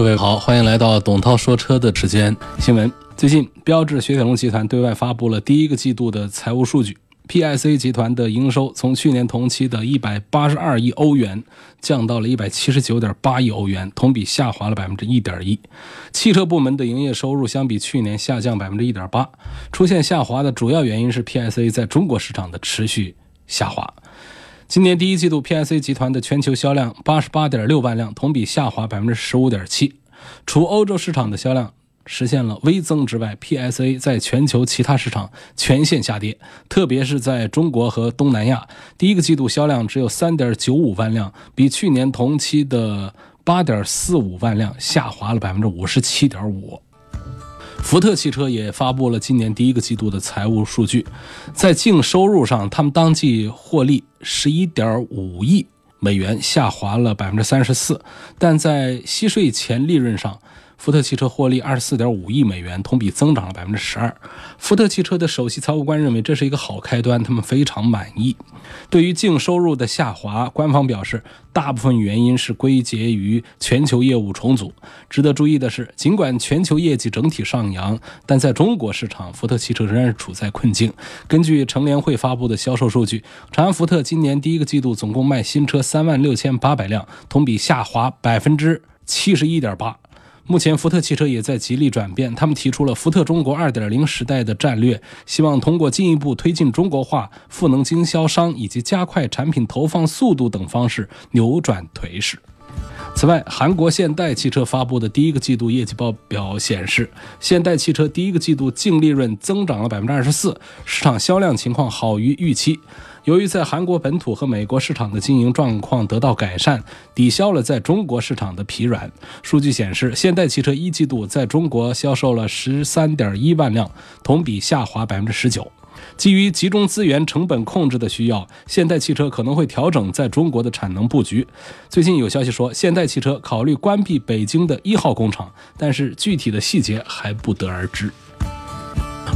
各位好，欢迎来到董涛说车的时间。新闻：最近，标致雪铁龙集团对外发布了第一个季度的财务数据。PSA 集团的营收从去年同期的一百八十二亿欧元降到了一百七十九点八亿欧元，同比下滑了百分之一点一。汽车部门的营业收入相比去年下降百分之一点八出现下滑的主要原因是 PSA 在中国市场的持续下滑。今年第一季度，PSA 集团的全球销量88.6万辆，同比下滑15.7%。除欧洲市场的销量实现了微增之外，PSA 在全球其他市场全线下跌，特别是在中国和东南亚，第一个季度销量只有3.95万辆，比去年同期的8.45万辆下滑了57.5%。福特汽车也发布了今年第一个季度的财务数据，在净收入上，他们当季获利十一点五亿美元，下滑了百分之三十四，但在息税前利润上。福特汽车获利二十四点五亿美元，同比增长了百分之十二。福特汽车的首席财务官认为这是一个好开端，他们非常满意。对于净收入的下滑，官方表示大部分原因是归结于全球业务重组。值得注意的是，尽管全球业绩整体上扬，但在中国市场，福特汽车仍然是处在困境。根据乘联会发布的销售数据，长安福特今年第一个季度总共卖新车三万六千八百辆，同比下滑百分之七十一点八。目前，福特汽车也在极力转变。他们提出了“福特中国2.0时代”的战略，希望通过进一步推进中国化、赋能经销商以及加快产品投放速度等方式扭转颓势。此外，韩国现代汽车发布的第一个季度业绩报表显示，现代汽车第一个季度净利润增长了百分之二十四，市场销量情况好于预期。由于在韩国本土和美国市场的经营状况得到改善，抵消了在中国市场的疲软。数据显示，现代汽车一季度在中国销售了十三点一万辆，同比下滑百分之十九。基于集中资源、成本控制的需要，现代汽车可能会调整在中国的产能布局。最近有消息说，现代汽车考虑关闭北京的一号工厂，但是具体的细节还不得而知。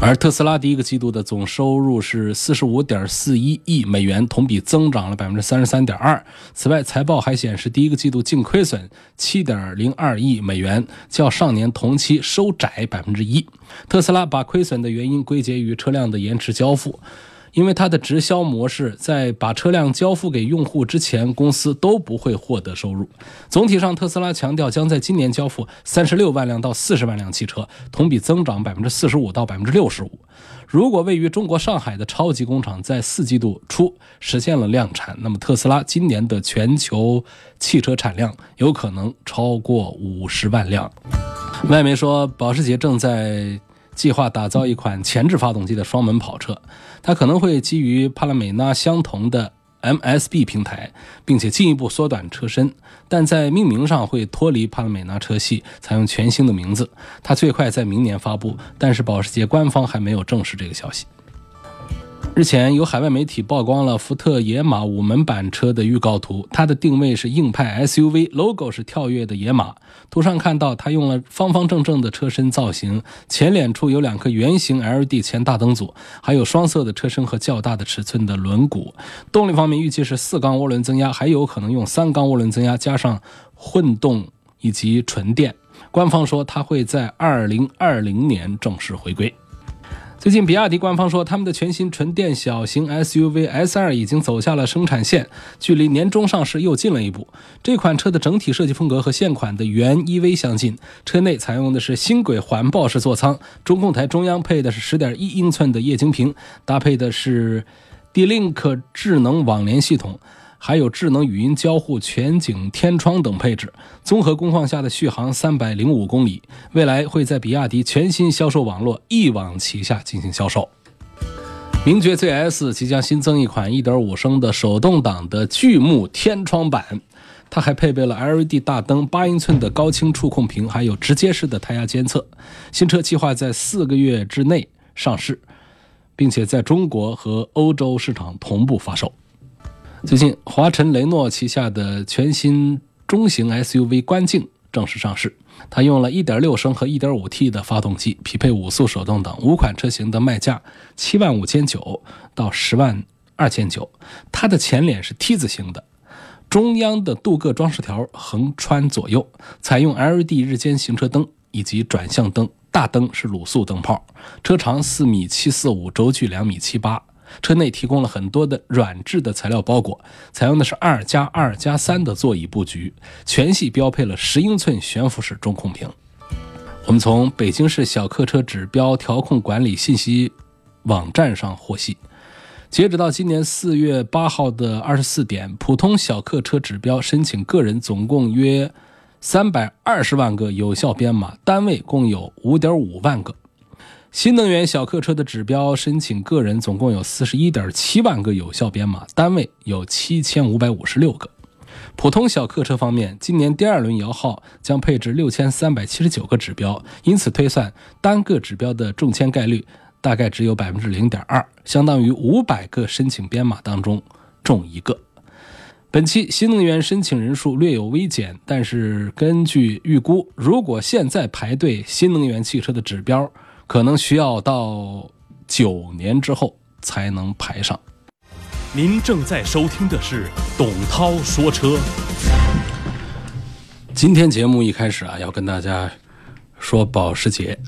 而特斯拉第一个季度的总收入是四十五点四一亿美元，同比增长了百分之三十三点二。此外，财报还显示，第一个季度净亏损七点零二亿美元，较上年同期收窄百分之一。特斯拉把亏损的原因归结于车辆的延迟交付。因为它的直销模式，在把车辆交付给用户之前，公司都不会获得收入。总体上，特斯拉强调将在今年交付三十六万辆到四十万辆汽车，同比增长百分之四十五到百分之六十五。如果位于中国上海的超级工厂在四季度初实现了量产，那么特斯拉今年的全球汽车产量有可能超过五十万辆。外媒说，保时捷正在。计划打造一款前置发动机的双门跑车，它可能会基于帕拉梅拉相同的 MSB 平台，并且进一步缩短车身，但在命名上会脱离帕拉梅拉车系，采用全新的名字。它最快在明年发布，但是保时捷官方还没有证实这个消息。日前，有海外媒体曝光了福特野马五门版车的预告图，它的定位是硬派 SUV，logo 是跳跃的野马。图上看到，它用了方方正正的车身造型，前脸处有两颗圆形 LED 前大灯组，还有双色的车身和较大的尺寸的轮毂。动力方面，预计是四缸涡轮增压，还有可能用三缸涡轮增压加上混动以及纯电。官方说，它会在二零二零年正式回归。最近，比亚迪官方说，他们的全新纯电小型 SUV S2 已经走下了生产线，距离年终上市又近了一步。这款车的整体设计风格和现款的原 EV 相近，车内采用的是新轨环抱式座舱，中控台中央配的是10.1英寸的液晶屏，搭配的是 D-Link 智能网联系统。还有智能语音交互、全景天窗等配置，综合工况下的续航三百零五公里。未来会在比亚迪全新销售网络一网旗下进行销售。名爵 ZS 即将新增一款1.5升的手动挡的巨幕天窗版。它还配备了 LED 大灯、八英寸的高清触控屏，还有直接式的胎压监测。新车计划在四个月之内上市，并且在中国和欧洲市场同步发售。最近，华晨雷诺旗下的全新中型 SUV 观境正式上市。它用了1.6升和 1.5T 的发动机，匹配五速手动挡。五款车型的卖价七万五千九到十万二千九。它的前脸是 T 字形的，中央的镀铬装饰条横穿左右，采用 LED 日间行车灯以及转向灯，大灯是卤素灯泡。车长四米七四五，轴距两米七八。车内提供了很多的软质的材料包裹，采用的是二加二加三的座椅布局，全系标配了十英寸悬浮式中控屏。我们从北京市小客车指标调控管理信息网站上获悉，截止到今年四月八号的二十四点，普通小客车指标申请个人总共约三百二十万个有效编码，单位共有五点五万个。新能源小客车的指标申请个人总共有四十一点七万个有效编码，单位有七千五百五十六个。普通小客车方面，今年第二轮摇号将配置六千三百七十九个指标，因此推算单个指标的中签概率大概只有百分之零点二，相当于五百个申请编码当中中一个。本期新能源申请人数略有微减，但是根据预估，如果现在排队新能源汽车的指标，可能需要到九年之后才能排上。您正在收听的是董涛说车。今天节目一开始啊，要跟大家说保时捷，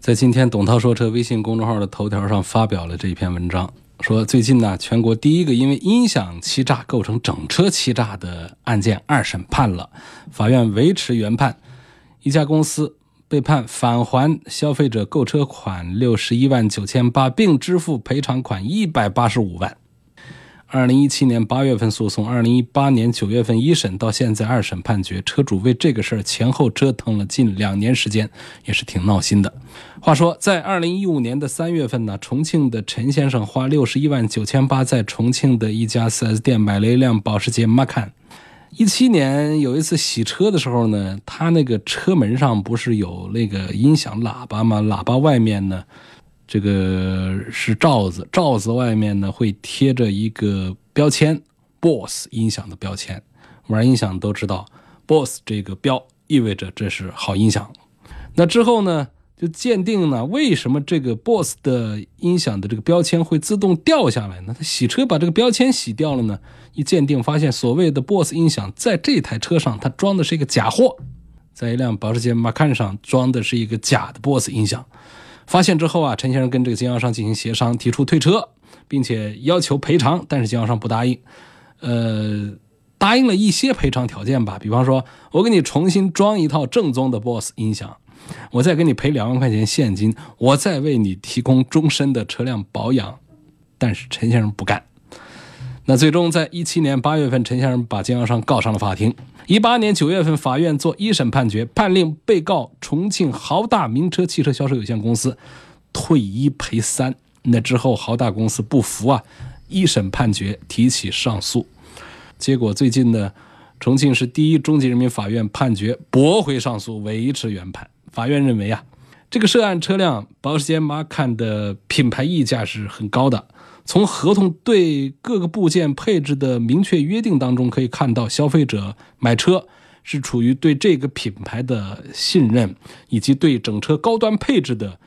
在今天董涛说车微信公众号的头条上发表了这篇文章，说最近呢，全国第一个因为音响欺诈构成整车欺诈的案件二审判了，法院维持原判，一家公司。被判返还消费者购车款六十一万九千八，并支付赔偿款一百八十五万。二零一七年八月份诉讼，二零一八年九月份一审，到现在二审判决，车主为这个事儿前后折腾了近两年时间，也是挺闹心的。话说，在二零一五年的三月份呢，重庆的陈先生花六十一万九千八，在重庆的一家四 S 店买了一辆保时捷 Macan。一七年有一次洗车的时候呢，他那个车门上不是有那个音响喇叭吗？喇叭外面呢，这个是罩子，罩子外面呢会贴着一个标签，BOSS 音响的标签。玩音响都知道，BOSS 这个标意味着这是好音响。那之后呢？就鉴定呢，为什么这个 BOSS 的音响的这个标签会自动掉下来呢？他洗车把这个标签洗掉了呢？一鉴定发现，所谓的 BOSS 音响在这台车上，它装的是一个假货，在一辆保时捷 Macan 上装的是一个假的 BOSS 音响。发现之后啊，陈先生跟这个经销商进行协商，提出退车，并且要求赔偿，但是经销商不答应。呃，答应了一些赔偿条件吧，比方说我给你重新装一套正宗的 BOSS 音响。我再给你赔两万块钱现金，我再为你提供终身的车辆保养，但是陈先生不干。那最终在一七年八月份，陈先生把经销商告上了法庭。一八年九月份，法院做一审判决，判令被告重庆豪大名车汽车销售有限公司退一赔三。那之后，豪大公司不服啊，一审判决提起上诉，结果最近呢，重庆市第一中级人民法院判决驳回上诉，维持原判。法院认为啊，这个涉案车辆保时捷 Macan 的品牌溢价是很高的。从合同对各个部件配置的明确约定当中可以看到，消费者买车是处于对这个品牌的信任以及对整车高端配置的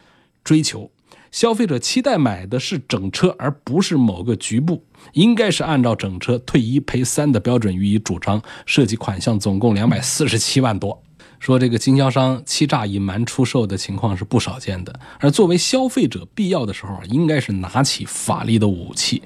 追求。消费者期待买的是整车，而不是某个局部，应该是按照整车退一赔三的标准予以主张。设计款项总共两百四十七万多。说这个经销商欺诈隐瞒出售的情况是不少见的，而作为消费者，必要的时候应该是拿起法律的武器。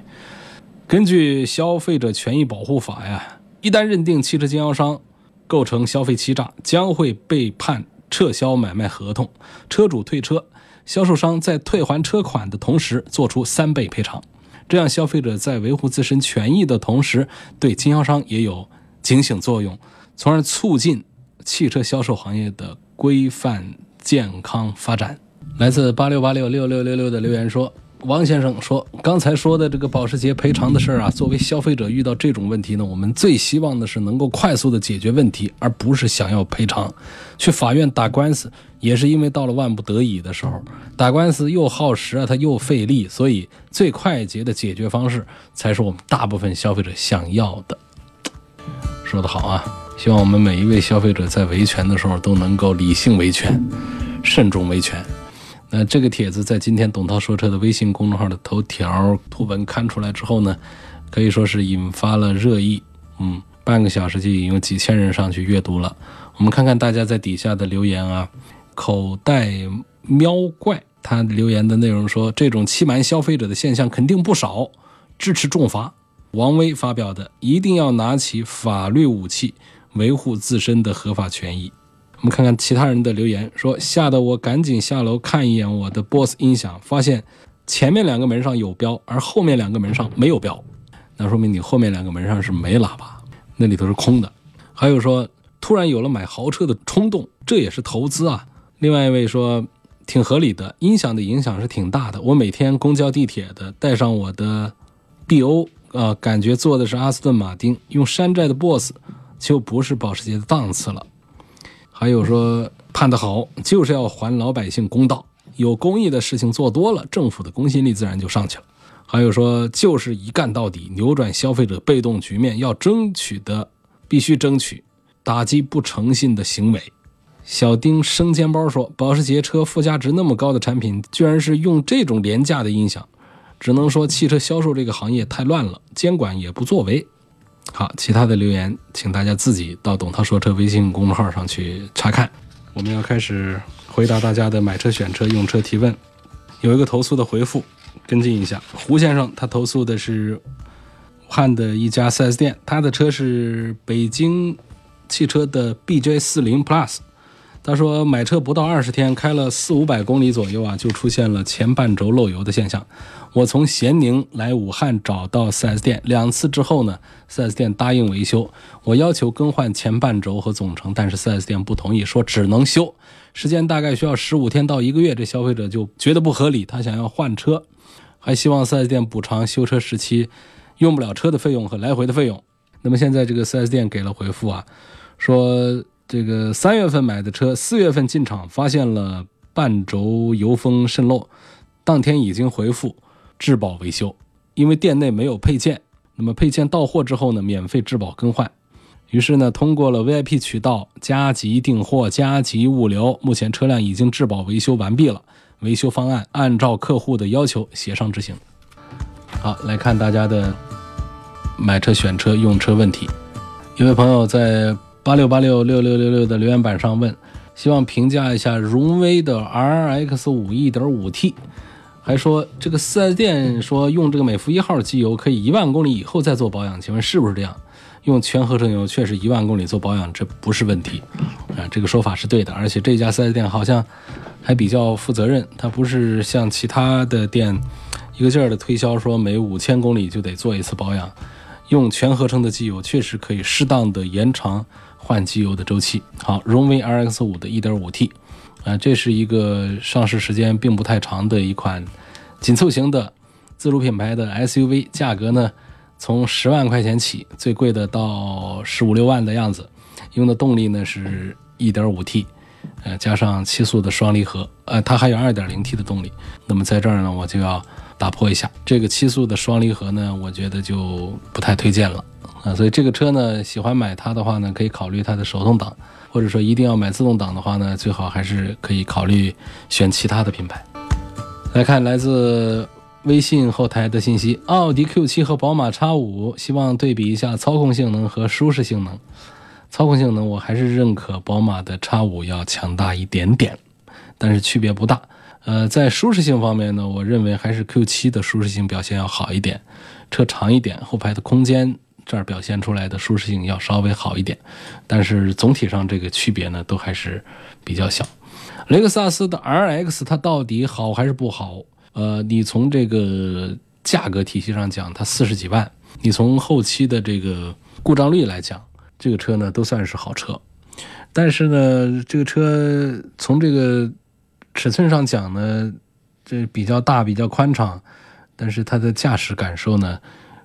根据《消费者权益保护法》呀，一旦认定汽车经销商构成消费欺诈，将会被判撤销买卖合同，车主退车，销售商在退还车款的同时做出三倍赔偿。这样，消费者在维护自身权益的同时，对经销商也有警醒作用，从而促进。汽车销售行业的规范健康发展。来自八六八六六六六六的留言说：“王先生说，刚才说的这个保时捷赔偿的事儿啊，作为消费者遇到这种问题呢，我们最希望的是能够快速的解决问题，而不是想要赔偿。去法院打官司也是因为到了万不得已的时候，打官司又耗时啊，它又费力，所以最快捷的解决方式才是我们大部分消费者想要的。说得好啊！希望我们每一位消费者在维权的时候都能够理性维权，慎重维权。那这个帖子在今天董涛说车的微信公众号的头条图文刊出来之后呢，可以说是引发了热议。嗯，半个小时就已经有几千人上去阅读了。我们看看大家在底下的留言啊。口袋喵怪他留言的内容说，这种欺瞒消费者的现象肯定不少，支持重罚。王威发表的，一定要拿起法律武器。维护自身的合法权益。我们看看其他人的留言，说吓得我赶紧下楼看一眼我的 BOSS 音响，发现前面两个门上有标，而后面两个门上没有标，那说明你后面两个门上是没喇叭，那里头是空的。还有说突然有了买豪车的冲动，这也是投资啊。另外一位说挺合理的，音响的影响是挺大的。我每天公交地铁的带上我的 BO 啊，感觉坐的是阿斯顿马丁，用山寨的 BOSS。就不是保时捷的档次了。还有说判得好，就是要还老百姓公道。有公益的事情做多了，政府的公信力自然就上去了。还有说就是一干到底，扭转消费者被动局面，要争取的必须争取，打击不诚信的行为。小丁生煎包说，保时捷车附加值那么高的产品，居然是用这种廉价的音响，只能说汽车销售这个行业太乱了，监管也不作为。好，其他的留言，请大家自己到“董涛说车”微信公众号上去查看。我们要开始回答大家的买车、选车、用车提问。有一个投诉的回复，跟进一下。胡先生他投诉的是武汉的一家 4S 店，他的车是北京汽车的 BJ40 Plus。他说买车不到二十天，开了四五百公里左右啊，就出现了前半轴漏油的现象。我从咸宁来武汉找到 4S 店两次之后呢，4S 店答应维修。我要求更换前半轴和总成，但是 4S 店不同意，说只能修，时间大概需要十五天到一个月。这消费者就觉得不合理，他想要换车，还希望 4S 店补偿修车时期用不了车的费用和来回的费用。那么现在这个 4S 店给了回复啊，说。这个三月份买的车，四月份进厂发现了半轴油封渗漏，当天已经回复质保维修，因为店内没有配件。那么配件到货之后呢，免费质保更换。于是呢，通过了 VIP 渠道加急订货、加急物流，目前车辆已经质保维修完毕了，维修方案按照客户的要求协商执行。好，来看大家的买车、选车、用车问题。一位朋友在。八六八六六六六六的留言板上问，希望评价一下荣威的 RX 五一点五 T，还说这个四 S 店说用这个美孚一号机油可以一万公里以后再做保养，请问是不是这样？用全合成油确实一万公里做保养这不是问题啊，这个说法是对的，而且这家四 S 店好像还比较负责任，它不是像其他的店一个劲儿的推销说每五千公里就得做一次保养，用全合成的机油确实可以适当的延长。换机油的周期好，荣威 RX 五的 1.5T，啊，这是一个上市时间并不太长的一款紧凑型的自主品牌的 SUV，价格呢从十万块钱起，最贵的到十五六万的样子，用的动力呢是 1.5T，呃，加上七速的双离合，呃，它还有 2.0T 的动力。那么在这儿呢，我就要打破一下这个七速的双离合呢，我觉得就不太推荐了。啊，所以这个车呢，喜欢买它的话呢，可以考虑它的手动挡，或者说一定要买自动挡的话呢，最好还是可以考虑选其他的品牌。来看来自微信后台的信息：奥迪 Q7 和宝马 X5，希望对比一下操控性能和舒适性能。操控性能我还是认可宝马的 X5 要强大一点点，但是区别不大。呃，在舒适性方面呢，我认为还是 Q7 的舒适性表现要好一点，车长一点，后排的空间。这儿表现出来的舒适性要稍微好一点，但是总体上这个区别呢都还是比较小。雷克萨斯的 RX 它到底好还是不好？呃，你从这个价格体系上讲，它四十几万；你从后期的这个故障率来讲，这个车呢都算是好车。但是呢，这个车从这个尺寸上讲呢，这比较大、比较宽敞，但是它的驾驶感受呢，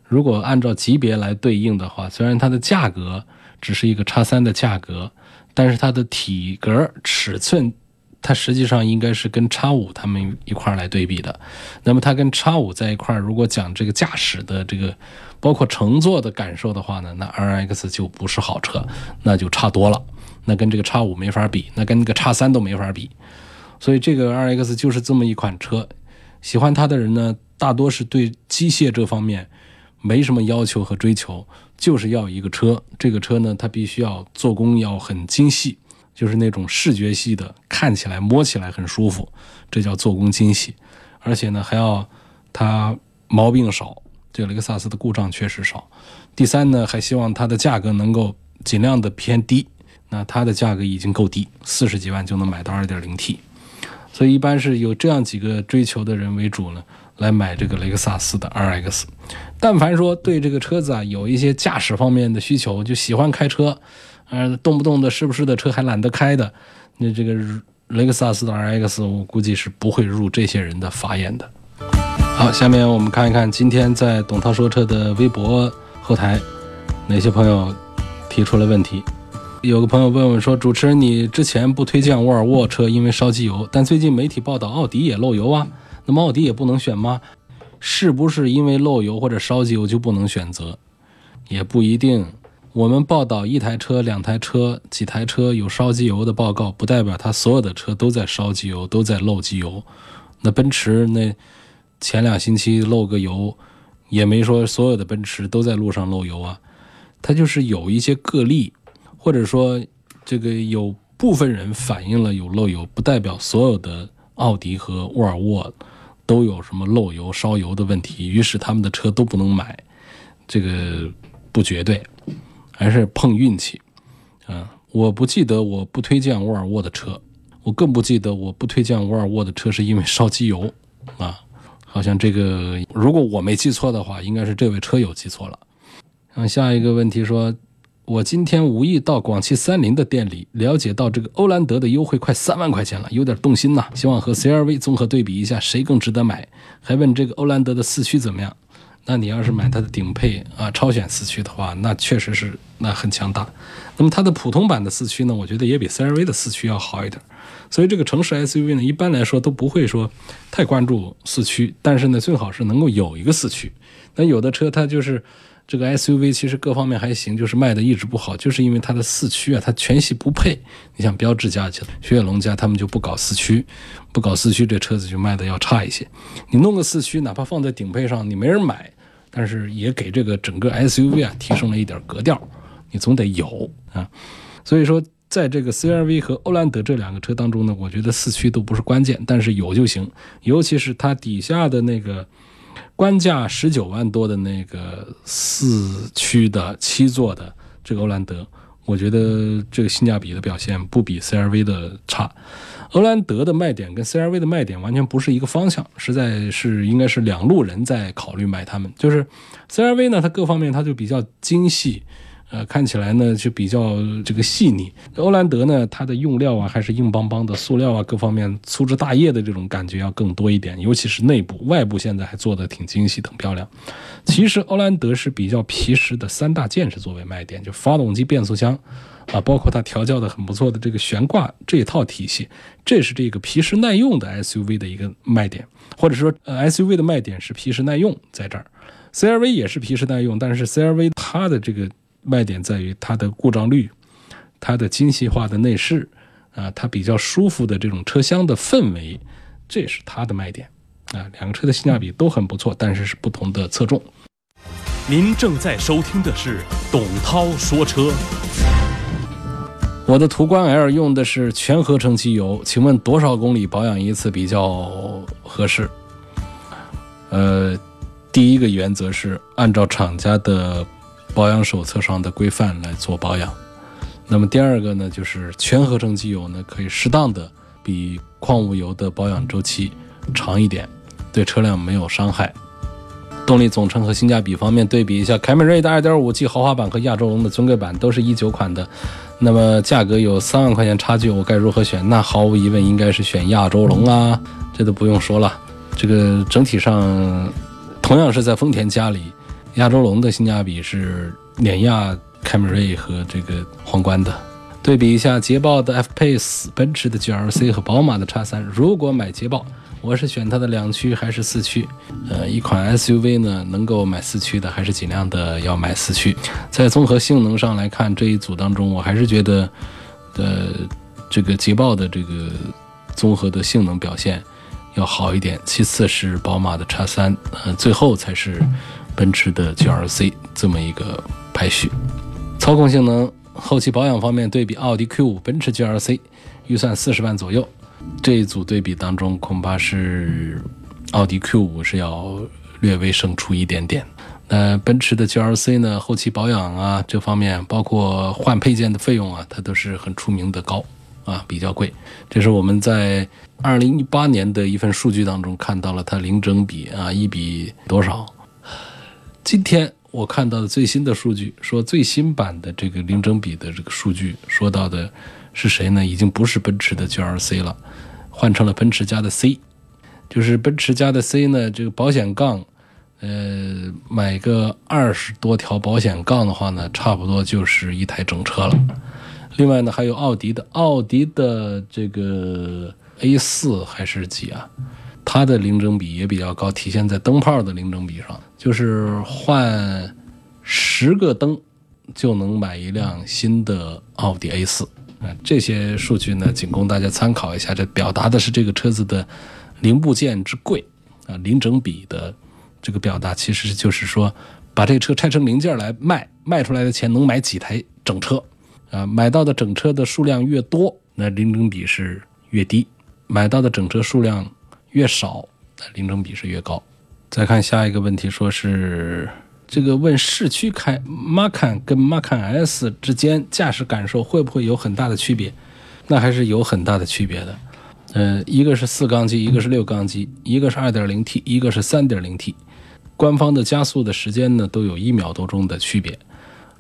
如果按照级别来对应的话，虽然它的价格只是一个叉三的价格，但是它的体格尺寸。它实际上应该是跟叉五他们一块来对比的，那么它跟叉五在一块，如果讲这个驾驶的这个包括乘坐的感受的话呢，那 R X 就不是好车，那就差多了，那跟这个叉五没法比，那跟那个叉三都没法比，所以这个 R X 就是这么一款车，喜欢它的人呢，大多是对机械这方面没什么要求和追求，就是要一个车，这个车呢，它必须要做工要很精细。就是那种视觉系的，看起来摸起来很舒服，这叫做工精细。而且呢，还要它毛病少，这雷克萨斯的故障确实少。第三呢，还希望它的价格能够尽量的偏低。那它的价格已经够低，四十几万就能买到 2.0T，所以一般是有这样几个追求的人为主呢，来买这个雷克萨斯的 RX。但凡说对这个车子啊有一些驾驶方面的需求，就喜欢开车。呃，动不动的是不是的车还懒得开的，那这个雷克萨斯的 RX，我估计是不会入这些人的法眼的。好，下面我们看一看今天在董涛说车的微博后台，哪些朋友提出了问题。有个朋友问我说，主持人你之前不推荐沃尔沃车，因为烧机油，但最近媒体报道奥迪也漏油啊，那么奥迪也不能选吗？是不是因为漏油或者烧机油就不能选择？也不一定。我们报道一台车、两台车、几台车有烧机油的报告，不代表它所有的车都在烧机油、都在漏机油。那奔驰那前两星期漏个油，也没说所有的奔驰都在路上漏油啊。它就是有一些个例，或者说这个有部分人反映了有漏油，不代表所有的奥迪和沃尔沃都有什么漏油、烧油的问题，于是他们的车都不能买。这个不绝对。还是碰运气，啊！我不记得我不推荐沃尔沃的车，我更不记得我不推荐沃尔沃的车是因为烧机油，啊！好像这个如果我没记错的话，应该是这位车友记错了。嗯，下一个问题说，我今天无意到广汽三菱的店里，了解到这个欧蓝德的优惠快三万块钱了，有点动心呐。希望和 CRV 综合对比一下，谁更值得买？还问这个欧蓝德的四驱怎么样？那你要是买它的顶配啊超选四驱的话，那确实是那很强大。那么它的普通版的四驱呢，我觉得也比 CRV 的四驱要好一点。所以这个城市 SUV 呢，一般来说都不会说太关注四驱，但是呢，最好是能够有一个四驱。那有的车它就是。这个 SUV 其实各方面还行，就是卖的一直不好，就是因为它的四驱啊，它全系不配。你像标致家、雪铁龙家，他们就不搞四驱，不搞四驱，这车子就卖的要差一些。你弄个四驱，哪怕放在顶配上，你没人买，但是也给这个整个 SUV 啊提升了一点格调。你总得有啊。所以说，在这个 CRV 和欧蓝德这两个车当中呢，我觉得四驱都不是关键，但是有就行。尤其是它底下的那个。官价十九万多的那个四驱的七座的这个欧蓝德，我觉得这个性价比的表现不比 CRV 的差。欧蓝德的卖点跟 CRV 的卖点完全不是一个方向，实在是应该是两路人在考虑买它们。就是 CRV 呢，它各方面它就比较精细。呃，看起来呢就比较这个细腻。欧蓝德呢，它的用料啊还是硬邦邦的，塑料啊各方面粗枝大叶的这种感觉要更多一点，尤其是内部，外部现在还做的挺精细、挺漂亮。其实欧蓝德是比较皮实的三大件是作为卖点，就发动机、变速箱啊，包括它调教的很不错的这个悬挂这一套体系，这是这个皮实耐用的 SUV 的一个卖点，或者说呃 SUV 的卖点是皮实耐用在这儿。CRV 也是皮实耐用，但是 CRV 它的这个。卖点在于它的故障率，它的精细化的内饰，啊，它比较舒服的这种车厢的氛围，这是它的卖点，啊，两个车的性价比都很不错，但是是不同的侧重。您正在收听的是董涛说车。我的途观 L 用的是全合成机油，请问多少公里保养一次比较合适？呃，第一个原则是按照厂家的。保养手册上的规范来做保养。那么第二个呢，就是全合成机油呢，可以适当的比矿物油的保养周期长一点，对车辆没有伤害。动力总成和性价比方面对比一下，凯美瑞的 2.5G 豪华版和亚洲龙的尊贵版都是一九款的，那么价格有三万块钱差距，我该如何选？那毫无疑问应该是选亚洲龙啊，这都不用说了。这个整体上，同样是在丰田家里，亚洲龙的性价比是碾压凯美瑞和这个皇冠的。对比一下捷豹的 F-Pace、奔驰的 GLC 和宝马的 X3，如果买捷豹，我是选它的两驱还是四驱？呃，一款 SUV 呢，能够买四驱的，还是尽量的要买四驱。在综合性能上来看，这一组当中，我还是觉得，呃，这个捷豹的这个综合的性能表现要好一点。其次是宝马的 X3，呃，最后才是奔驰的 GLC 这么一个排序。操控性能。后期保养方面，对比奥迪 Q5、奔驰 GLC，预算四十万左右。这一组对比当中，恐怕是奥迪 Q5 是要略微胜出一点点。那奔驰的 GLC 呢？后期保养啊，这方面包括换配件的费用啊，它都是很出名的高啊，比较贵。这是我们在二零一八年的一份数据当中看到了它零整比啊，一比多少？今天。我看到的最新的数据说，最新版的这个零整比的这个数据说到的是谁呢？已经不是奔驰的 GLC 了，换成了奔驰家的 C，就是奔驰家的 C 呢，这个保险杠，呃，买个二十多条保险杠的话呢，差不多就是一台整车了。另外呢，还有奥迪的，奥迪的这个 A 四还是几啊？它的零整比也比较高，体现在灯泡的零整比上，就是换十个灯就能买一辆新的奥迪 A 四。啊，这些数据呢，仅供大家参考一下。这表达的是这个车子的零部件之贵啊，零整比的这个表达，其实就是说，把这车拆成零件来卖，卖出来的钱能买几台整车啊？买到的整车的数量越多，那零整比是越低；买到的整车数量。越少，那零整比是越高。再看下一个问题，说是这个问市区开 Macan 跟 Macan S 之间驾驶感受会不会有很大的区别？那还是有很大的区别的。呃，一个是四缸机，一个是六缸机，一个是二点零 T，一个是三点零 T。官方的加速的时间呢，都有一秒多钟的区别。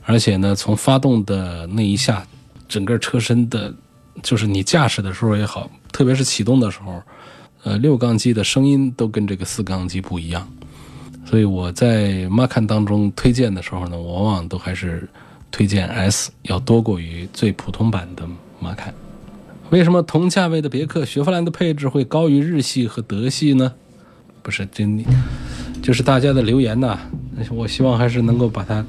而且呢，从发动的那一下，整个车身的，就是你驾驶的时候也好，特别是启动的时候。呃，六缸机的声音都跟这个四缸机不一样，所以我在 Macan 当中推荐的时候呢，我往往都还是推荐 S 要多过于最普通版的 Macan。为什么同价位的别克雪佛兰的配置会高于日系和德系呢？不是真，就是大家的留言呐，我希望还是能够把它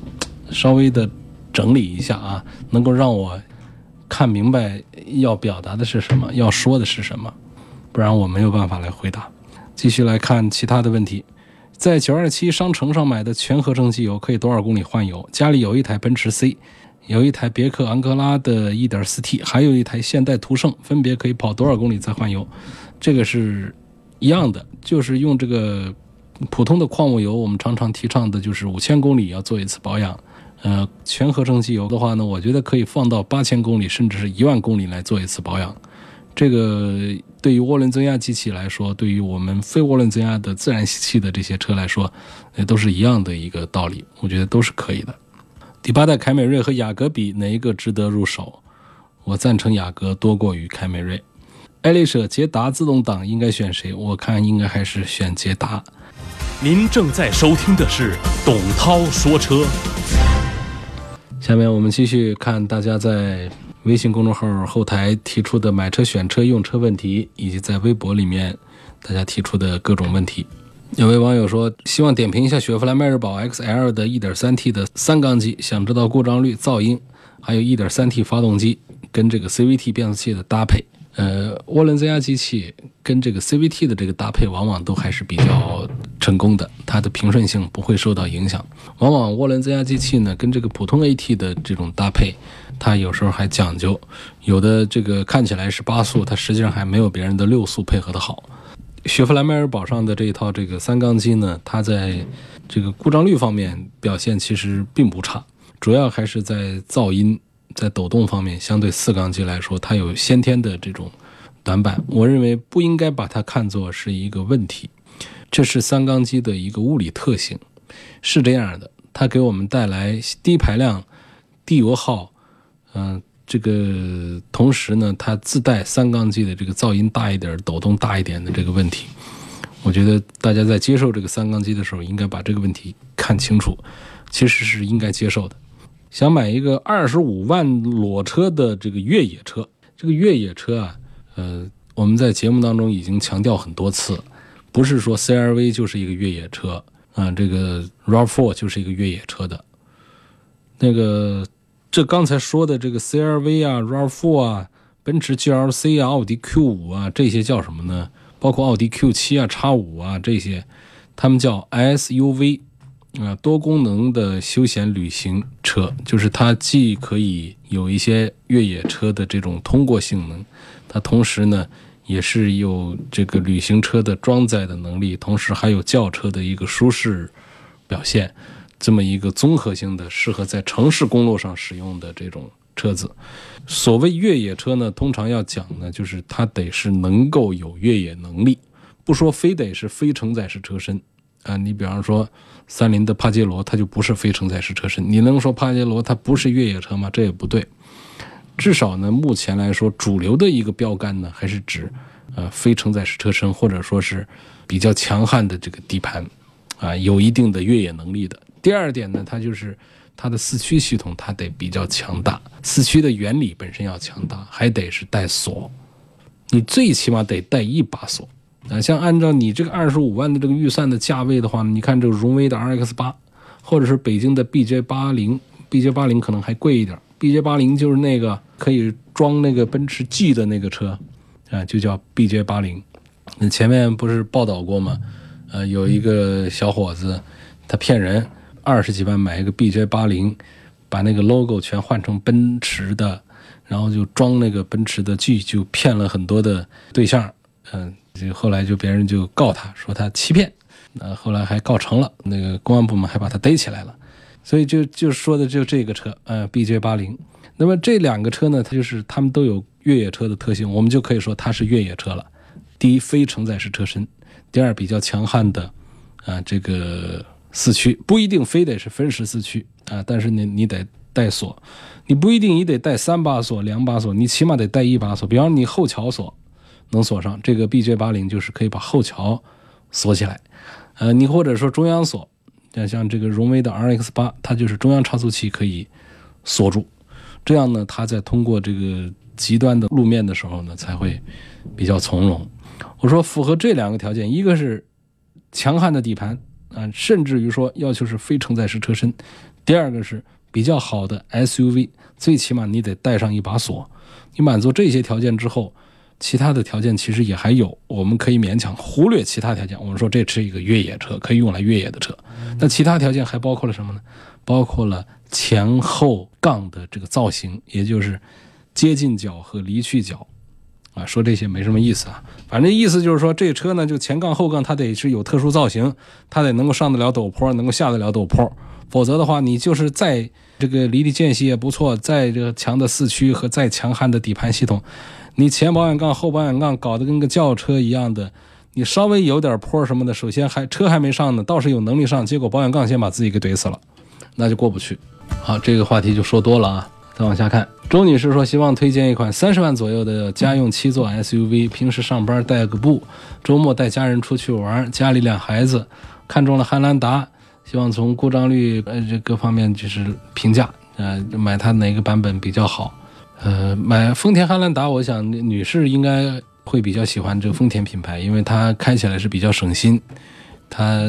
稍微的整理一下啊，能够让我看明白要表达的是什么，要说的是什么。不然我没有办法来回答。继续来看其他的问题，在九二七商城上买的全合成机油可以多少公里换油？家里有一台奔驰 C，有一台别克昂克拉的 1.4T，还有一台现代途胜，分别可以跑多少公里再换油？这个是一样的，就是用这个普通的矿物油，我们常常提倡的就是五千公里要做一次保养。呃，全合成机油的话呢，我觉得可以放到八千公里，甚至是一万公里来做一次保养。这个对于涡轮增压机器来说，对于我们非涡轮增压的自然吸气的这些车来说，也都是一样的一个道理。我觉得都是可以的。第八代凯美瑞和雅阁比，哪一个值得入手？我赞成雅阁多过于凯美瑞。爱丽舍捷达自动挡应该选谁？我看应该还是选捷达。您正在收听的是董涛说车。下面我们继续看大家在。微信公众号后台提出的买车、选车、用车问题，以及在微博里面大家提出的各种问题，有位网友说希望点评一下雪佛兰迈锐宝 XL 的 1.3T 的三缸机，想知道故障率、噪音，还有 1.3T 发动机跟这个 CVT 变速器的搭配。呃，涡轮增压机器跟这个 CVT 的这个搭配，往往都还是比较成功的，它的平顺性不会受到影响。往往涡轮增压机器呢，跟这个普通 AT 的这种搭配，它有时候还讲究，有的这个看起来是八速，它实际上还没有别人的六速配合的好。雪佛兰迈锐宝上的这一套这个三缸机呢，它在这个故障率方面表现其实并不差，主要还是在噪音。在抖动方面，相对四缸机来说，它有先天的这种短板。我认为不应该把它看作是一个问题，这是三缸机的一个物理特性，是这样的。它给我们带来低排量、低油耗，嗯，这个同时呢，它自带三缸机的这个噪音大一点、抖动大一点的这个问题。我觉得大家在接受这个三缸机的时候，应该把这个问题看清楚，其实是应该接受的。想买一个二十五万裸车的这个越野车，这个越野车啊，呃，我们在节目当中已经强调很多次，不是说 CRV 就是一个越野车啊，这个 RAV4 就是一个越野车的。那个，这刚才说的这个 CRV 啊、RAV4 啊、奔驰 GLC 啊、奥迪 Q5 啊，这些叫什么呢？包括奥迪 Q7 啊、叉五啊这些，他们叫 SUV 啊，多功能的休闲旅行车，就是它既可以有一些越野车的这种通过性能，它同时呢也是有这个旅行车的装载的能力，同时还有轿车的一个舒适表现。这么一个综合性的、适合在城市公路上使用的这种车子，所谓越野车呢，通常要讲呢，就是它得是能够有越野能力，不说非得是非承载式车身啊。你比方说，三菱的帕杰罗，它就不是非承载式车身。你能说帕杰罗它不是越野车吗？这也不对。至少呢，目前来说，主流的一个标杆呢，还是指呃非承载式车身，或者说是比较强悍的这个底盘啊，有一定的越野能力的。第二点呢，它就是它的四驱系统，它得比较强大。四驱的原理本身要强大，还得是带锁，你最起码得带一把锁。啊，像按照你这个二十五万的这个预算的价位的话，你看这个荣威的 RX 八，或者是北京的 BJ 八零，BJ 八零可能还贵一点。BJ 八零就是那个可以装那个奔驰 G 的那个车，啊，就叫 BJ 八零。那前面不是报道过吗？呃，有一个小伙子，他骗人。二十几万买一个 BJ 八零，把那个 logo 全换成奔驰的，然后就装那个奔驰的 G，就骗了很多的对象。嗯，就后来就别人就告他说他欺骗，那后来还告成了，那个公安部门还把他逮起来了。所以就就说的就这个车，嗯，BJ 八零。那么这两个车呢，它就是他们都有越野车的特性，我们就可以说它是越野车了。第一，非承载式车身；第二，比较强悍的啊这个。四驱不一定非得是分时四驱啊，但是你你得带锁，你不一定你得带三把锁、两把锁，你起码得带一把锁。比方你后桥锁能锁上，这个 BJ 八零就是可以把后桥锁起来。呃，你或者说中央锁，像像这个荣威的 RX 八，它就是中央差速器可以锁住，这样呢，它在通过这个极端的路面的时候呢，才会比较从容。我说符合这两个条件，一个是强悍的底盘。啊，甚至于说要求是非承载式车身，第二个是比较好的 SUV，最起码你得带上一把锁。你满足这些条件之后，其他的条件其实也还有，我们可以勉强忽略其他条件。我们说这是一个越野车，可以用来越野的车。那其他条件还包括了什么呢？包括了前后杠的这个造型，也就是接近角和离去角。啊，说这些没什么意思啊，反正意思就是说，这车呢，就前杠后杠它得是有特殊造型，它得能够上得了陡坡，能够下得了陡坡，否则的话，你就是再这个离地间隙也不错，再这个强的四驱和再强悍的底盘系统，你前保险杠后保险杠搞得跟个轿车一样的，你稍微有点坡什么的，首先还车还没上呢，倒是有能力上，结果保险杠先把自己给怼死了，那就过不去。好，这个话题就说多了啊。再往下看，周女士说希望推荐一款三十万左右的家用七座 SUV，平时上班带个步，周末带家人出去玩，家里两孩子，看中了汉兰达，希望从故障率呃这各方面就是评价，呃买它哪个版本比较好？呃买丰田汉兰达，我想女士应该会比较喜欢这个丰田品牌，因为它开起来是比较省心，它。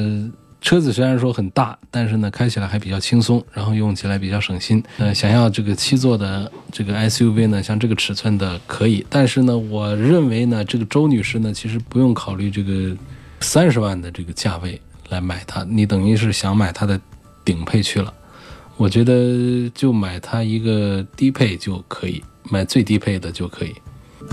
车子虽然说很大，但是呢，开起来还比较轻松，然后用起来比较省心。呃，想要这个七座的这个 SUV 呢，像这个尺寸的可以，但是呢，我认为呢，这个周女士呢，其实不用考虑这个三十万的这个价位来买它，你等于是想买它的顶配去了。我觉得就买它一个低配就可以，买最低配的就可以。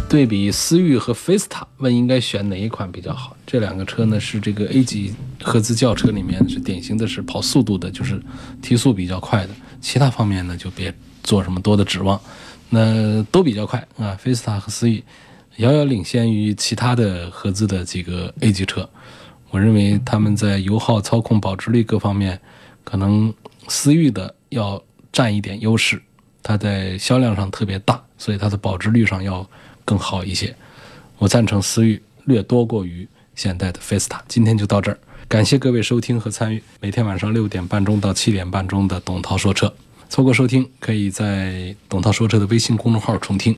对比思域和菲斯塔，问应该选哪一款比较好？这两个车呢是这个 A 级合资轿车里面是典型的是跑速度的，就是提速比较快的。其他方面呢就别做什么多的指望，那都比较快啊。菲斯塔和思域遥遥领先于其他的合资的几个 A 级车。我认为他们在油耗、操控、保值率各方面，可能思域的要占一点优势。它在销量上特别大，所以它的保值率上要。更好一些，我赞成思域略多过于现代的菲斯塔。今天就到这儿，感谢各位收听和参与。每天晚上六点半钟到七点半钟的董涛说车，错过收听可以在董涛说车的微信公众号重听。